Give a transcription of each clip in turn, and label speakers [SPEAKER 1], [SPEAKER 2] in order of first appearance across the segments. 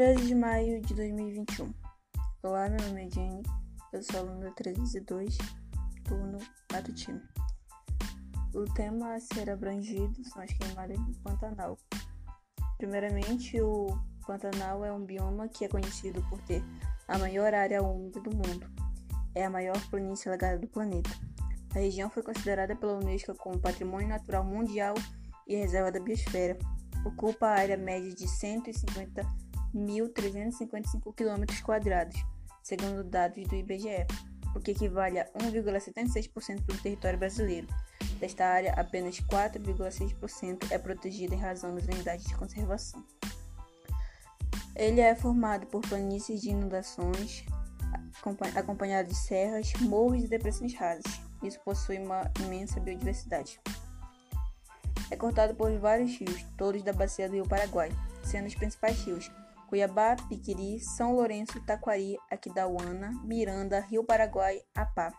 [SPEAKER 1] 13 de maio de 2021. Olá, meu nome é Jenny, eu sou aluna 302, turno matutino. O tema a ser abrangido são as queimadas do Pantanal. Primeiramente, o Pantanal é um bioma que é conhecido por ter a maior área úmida do mundo. É a maior planície alagada do planeta. A região foi considerada pela Unesco como Patrimônio Natural Mundial e Reserva da Biosfera. Ocupa a área média de 150 1.355 km, segundo dados do IBGE, o que equivale a 1,76% do território brasileiro. Desta área, apenas 4,6% é protegida em razão das unidades de conservação. Ele é formado por planícies de inundações, acompanhado de serras, morros e depressões rasas. Isso possui uma imensa biodiversidade. É cortado por vários rios, todos da bacia do Rio Paraguai, sendo os principais rios Cuiabá, Piquiri, São Lourenço, Taquari, Aquidauana, Miranda, Rio Paraguai, Apá.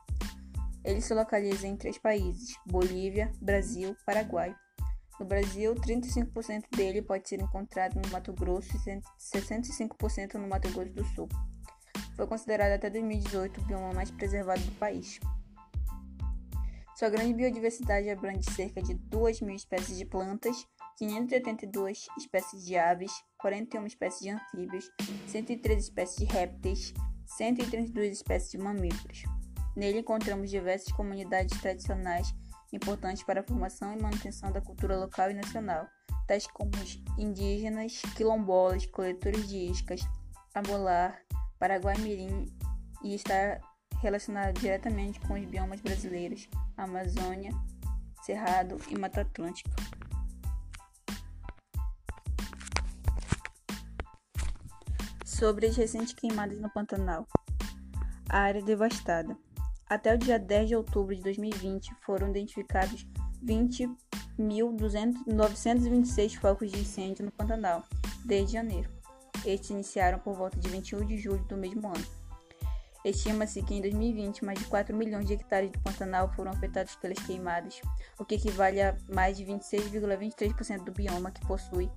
[SPEAKER 1] Ele se localiza em três países: Bolívia, Brasil, Paraguai. No Brasil, 35% dele pode ser encontrado no Mato Grosso e 65% no Mato Grosso do Sul. Foi considerado até 2018 o bioma mais preservado do país. Sua grande biodiversidade abrange cerca de 2 mil espécies de plantas, 582 espécies de aves, 41 espécies de anfíbios, 103 espécies de répteis, 132 espécies de mamíferos. Nele encontramos diversas comunidades tradicionais importantes para a formação e manutenção da cultura local e nacional, tais como os indígenas, quilombolas, coletores de iscas, abolar, paraguai-mirim e está relacionado diretamente com os biomas brasileiros, Amazônia, Cerrado e Mata Atlântica. Sobre as recentes queimadas no Pantanal. A área devastada. Até o dia 10 de outubro de 2020 foram identificados 20.926 focos de incêndio no Pantanal, desde janeiro. Estes iniciaram por volta de 21 de julho do mesmo ano. Estima-se que em 2020 mais de 4 milhões de hectares do Pantanal foram afetados pelas queimadas, o que equivale a mais de 26,23% do bioma que possui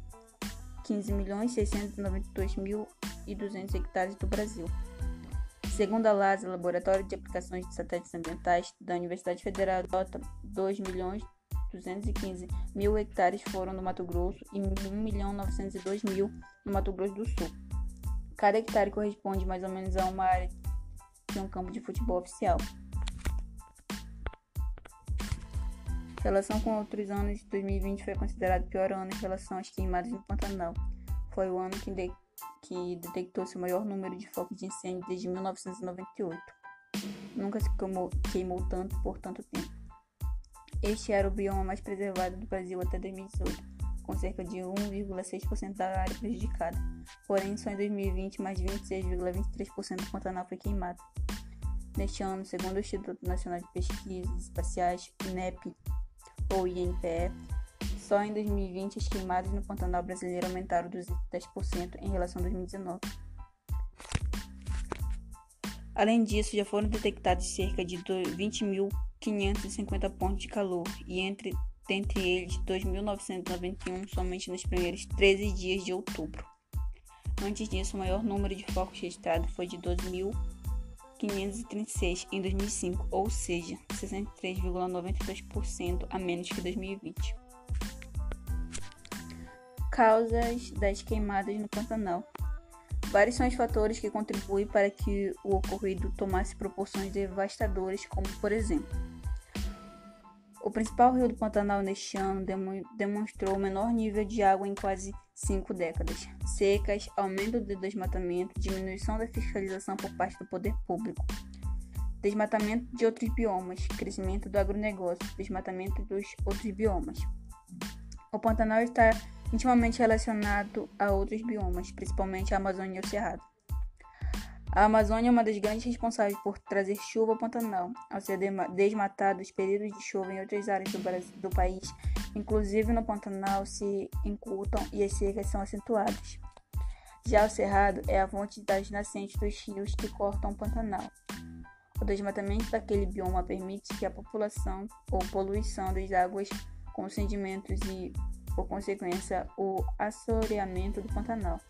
[SPEAKER 1] 15.692.000 e 200 hectares do Brasil. Segundo a LASA, Laboratório de Aplicações de Satélites Ambientais da Universidade Federal de Rota, 2 milhões 215 mil hectares foram no Mato Grosso e 1 milhão 902 mil no Mato Grosso do Sul. Cada hectare corresponde mais ou menos a uma área de um campo de futebol oficial. Em relação com outros anos, 2020 foi considerado o pior ano em relação às queimadas no Pantanal. Foi o ano que que detectou seu maior número de focos de incêndio desde 1998. Nunca se queimou, queimou tanto por tanto tempo. Este era o bioma mais preservado do Brasil até 2018, com cerca de 1,6% da área prejudicada. Porém, só em 2020, mais de 26,23% do Pantanal foi queimado. Neste ano, segundo o Instituto Nacional de Pesquisas Espaciais, INEP, ou INPE, só em 2020, as queimadas no Pantanal brasileiro aumentaram 210% em relação a 2019. Além disso, já foram detectados cerca de 20.550 pontos de calor, e entre, dentre eles 2.991 somente nos primeiros 13 dias de outubro. Antes disso, o maior número de focos registrado foi de 2.536 em 2005, ou seja, 63,92% a menos que 2020 causas das queimadas no Pantanal. Vários são os fatores que contribuem para que o ocorrido tomasse proporções devastadoras, como por exemplo, o principal rio do Pantanal neste ano demonstrou o menor nível de água em quase cinco décadas. Secas, aumento do desmatamento, diminuição da fiscalização por parte do poder público, desmatamento de outros biomas, crescimento do agronegócio, desmatamento dos outros biomas. O Pantanal está intimamente relacionado a outros biomas, principalmente a Amazônia e o Cerrado. A Amazônia é uma das grandes responsáveis por trazer chuva ao Pantanal, ao ser desmatado os períodos de chuva em outras áreas do, Brasil, do país, inclusive no Pantanal, se incultam e as secas são acentuadas. Já o Cerrado é a fonte das nascentes dos rios que cortam o Pantanal. O desmatamento daquele bioma permite que a população ou poluição das águas com sedimentos e por consequência, o assoreamento do Pantanal.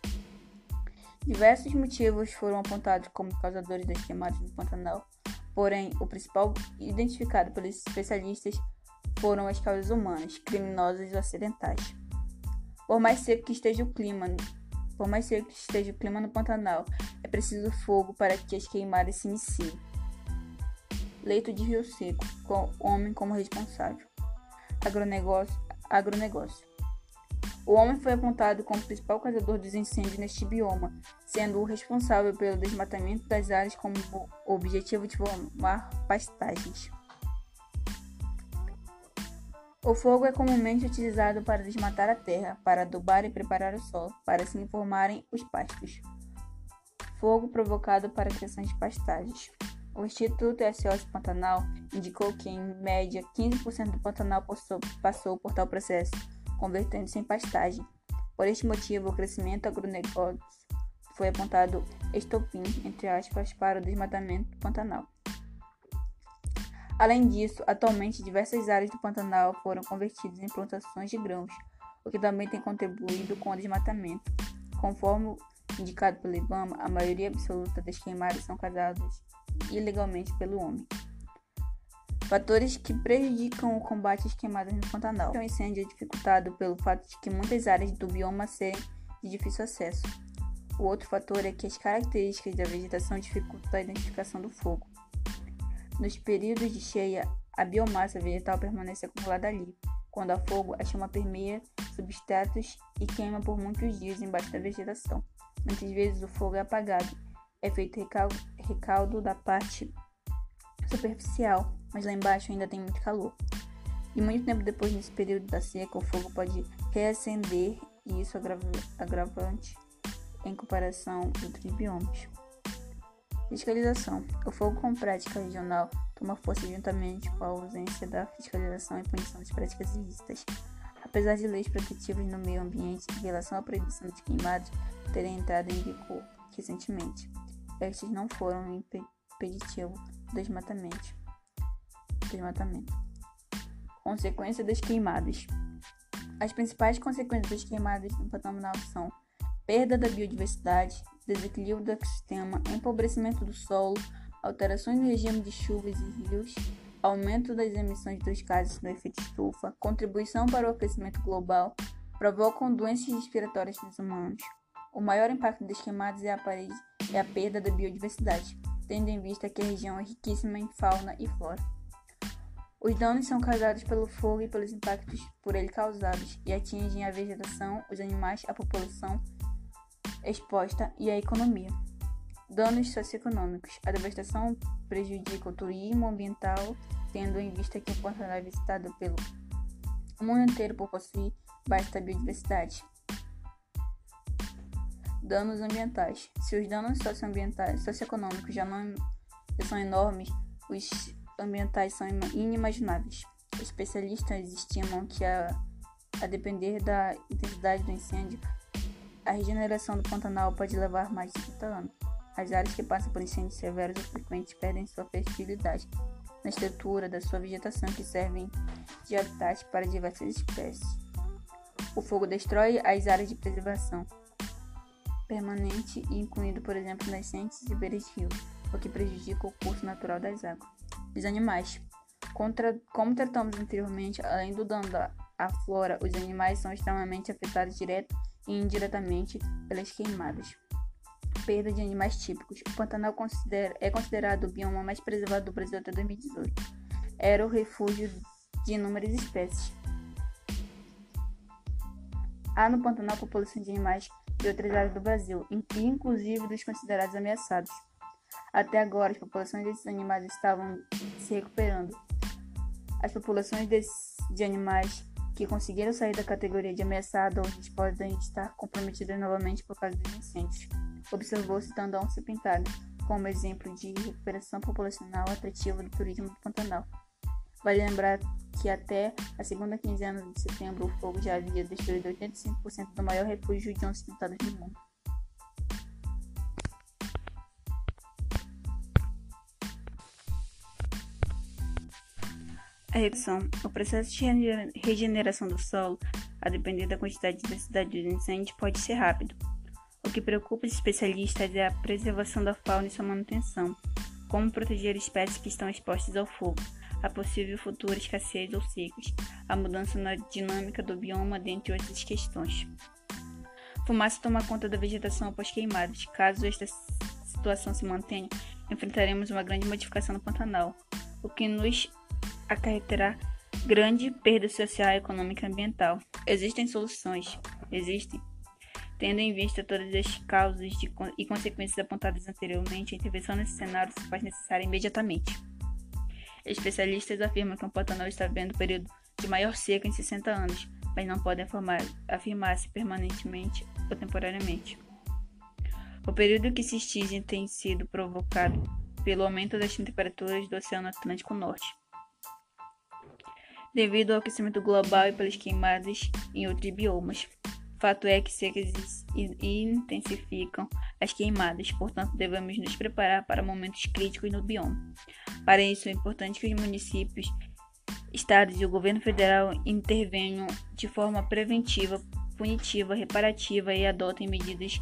[SPEAKER 1] Diversos motivos foram apontados como causadores das queimadas no Pantanal, porém, o principal identificado pelos especialistas foram as causas humanas, criminosas ou acidentais. Por mais seco que esteja o clima, por mais seco que esteja o clima no Pantanal, é preciso fogo para que as queimadas se iniciem. Leito de rio seco, com homem como responsável. Agronegócio, agronegócio. O homem foi apontado como principal causador dos incêndios neste bioma, sendo o responsável pelo desmatamento das áreas com o objetivo de formar pastagens. O fogo é comumente utilizado para desmatar a terra, para adubar e preparar o solo, para assim formarem os pastos. Fogo provocado para a criação de pastagens. O Instituto SOS Pantanal indicou que, em média, 15% do Pantanal passou por tal processo, convertendo-se em pastagem. Por este motivo, o crescimento agronegócio foi apontado estopim, entre aspas, para o desmatamento do Pantanal. Além disso, atualmente diversas áreas do Pantanal foram convertidas em plantações de grãos, o que também tem contribuído com o desmatamento. Conforme indicado pelo IBAMA, a maioria absoluta das queimadas são causadas ilegalmente pelo homem. Fatores que prejudicam o combate às queimadas no Pantanal. O incêndio é dificultado pelo fato de que muitas áreas do bioma serem de difícil acesso. O outro fator é que as características da vegetação dificultam a identificação do fogo. Nos períodos de cheia, a biomassa vegetal permanece acumulada ali. Quando há fogo, a chama permeia substratos e queima por muitos dias embaixo da vegetação. Muitas vezes o fogo é apagado. É feito recaldo, da parte superficial, mas lá embaixo ainda tem muito calor. E muito tempo depois, nesse período da seca, o fogo pode reacender e isso é agravante em comparação com outros biomas. Fiscalização. O fogo com prática regional toma força juntamente com a ausência da fiscalização e punição das práticas ilícitas. Apesar de leis protetivas no meio ambiente em relação à proibição de queimadas terem entrado em vigor recentemente, estes não foram impeditivo do desmatamento. Desmatamento. Consequência das queimadas. As principais consequências das queimadas no Pantanal são perda da biodiversidade, desequilíbrio do ecossistema, empobrecimento do solo, alterações no regime de chuvas e rios, aumento das emissões dos gases do efeito estufa, contribuição para o aquecimento global, provocam doenças respiratórias nos humanos. O maior impacto das queimadas é a, parede, é a perda da biodiversidade, tendo em vista que a região é riquíssima em fauna e flora. Os danos são causados pelo fogo e pelos impactos por ele causados e atingem a vegetação, os animais, a população exposta e a economia. Danos socioeconômicos. A devastação prejudica o turismo ambiental, tendo em vista que o Pantanal é visitado pelo mundo inteiro por possuir baixa biodiversidade. Danos ambientais. Se os danos socioambientais, socioeconômicos já não já são enormes, os ambientais são inimagináveis. Especialistas estimam que, a, a depender da intensidade do incêndio, a regeneração do Pantanal pode levar mais de 30 anos. As áreas que passam por incêndios severos ou frequentes perdem sua fertilidade na estrutura da sua vegetação que servem de habitat para diversas espécies. O fogo destrói as áreas de preservação permanente incluindo, por exemplo, nascentes e beiras de rio, o que prejudica o curso natural das águas. Os animais. Contra, como tratamos anteriormente, além do dano à flora, os animais são extremamente afetados direto e indiretamente pelas queimadas. Perda de animais típicos. O Pantanal considera, é considerado o bioma mais preservado do Brasil até 2018. Era o refúgio de inúmeras espécies. Há no Pantanal população de animais de outras áreas do Brasil, inclusive dos considerados ameaçados. Até agora, as populações desses animais estavam se recuperando. As populações de animais que conseguiram sair da categoria de ameaçado hoje podem estar comprometidas novamente por causa dos incêndios. Observou-se a onça pintada como exemplo de recuperação populacional atrativa do turismo do Pantanal. Vale lembrar que até a segunda quinzena de setembro o fogo já havia destruído 85% do maior refúgio de onças pintadas do mundo. A redução. O processo de regeneração do solo, a depender da quantidade de densidade do incêndio, pode ser rápido. O que preocupa os especialistas é a preservação da fauna e sua manutenção, como proteger espécies que estão expostas ao fogo, a possível futura escassez ou secas, a mudança na dinâmica do bioma, dentre outras questões. Fumaça toma conta da vegetação após queimadas. Caso esta situação se mantenha, enfrentaremos uma grande modificação no Pantanal, o que nos acarreterá grande perda social, econômica e ambiental. Existem soluções, existem. Tendo em vista todas as causas de, e consequências apontadas anteriormente, a intervenção nesse cenário se faz necessária imediatamente. Especialistas afirmam que o Pantanal está vivendo o período de maior seca em 60 anos, mas não podem afirmar se permanentemente ou temporariamente. O período que se extingue tem sido provocado pelo aumento das temperaturas do Oceano Atlântico Norte, devido ao aquecimento global e pelas queimadas em outros biomas. Fato é que secas intensificam as queimadas, portanto, devemos nos preparar para momentos críticos no bioma. Para isso, é importante que os municípios, estados e o governo federal intervenham de forma preventiva, punitiva, reparativa e adotem medidas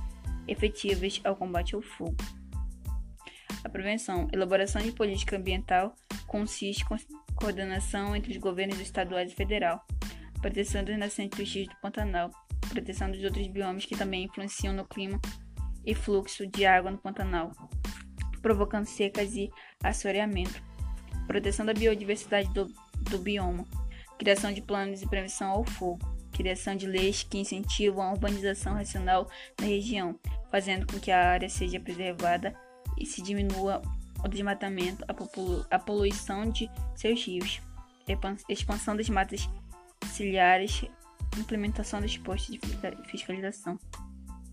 [SPEAKER 1] efetivas ao combate ao fogo. A prevenção, elaboração de política ambiental consiste coordenação entre os governos estaduais e federal, proteção dos nascentes dos rios do Pantanal, proteção dos outros biomas que também influenciam no clima e fluxo de água no Pantanal, provocando secas e assoreamento, proteção da biodiversidade do, do bioma, criação de planos de prevenção ao fogo, criação de leis que incentivam a urbanização racional na região, fazendo com que a área seja preservada e se diminua o desmatamento, a, a poluição de seus rios, expansão das matas ciliares, implementação dos postos de fiscalização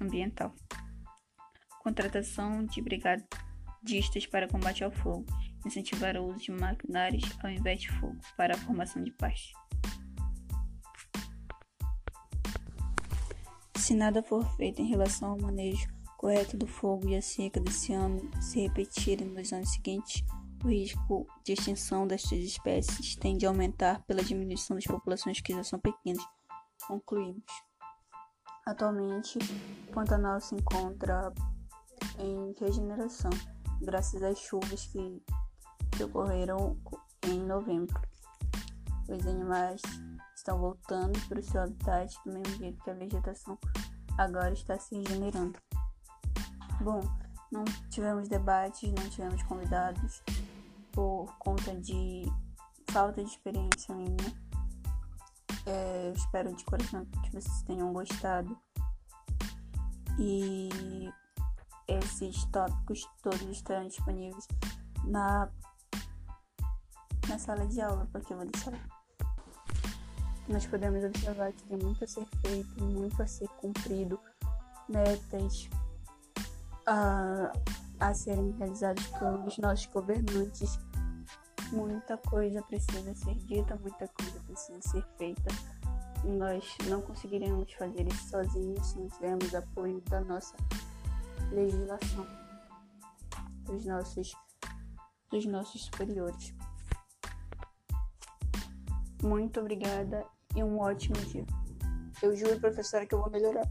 [SPEAKER 1] ambiental, contratação de brigadistas para combate ao fogo, incentivar o uso de maquinários ao invés de fogo para a formação de paz. Se nada for feito em relação ao manejo correto do fogo e a seca desse ano se repetirem nos anos seguintes, o risco de extinção destas espécies tende a aumentar pela diminuição das populações que já são pequenas. Concluímos. Atualmente, o Pantanal se encontra em regeneração, graças às chuvas que, que ocorreram em novembro. Os animais estão voltando para o seu habitat do mesmo jeito que a vegetação agora está se regenerando. Bom, não tivemos debates, não tivemos convidados por conta de falta de experiência minha. É, espero de coração que vocês tenham gostado. E esses tópicos todos estarão disponíveis na, na sala de aula, porque eu vou deixar. Nós podemos observar que tem muito a ser feito, muito a ser cumprido, metas, a, a serem realizados pelos nossos governantes. Muita coisa precisa ser dita, muita coisa precisa ser feita. Nós não conseguiremos fazer isso sozinhos se não tivermos apoio da nossa legislação, dos nossos, dos nossos superiores. Muito obrigada e um ótimo dia. Eu juro, professora, que eu vou melhorar.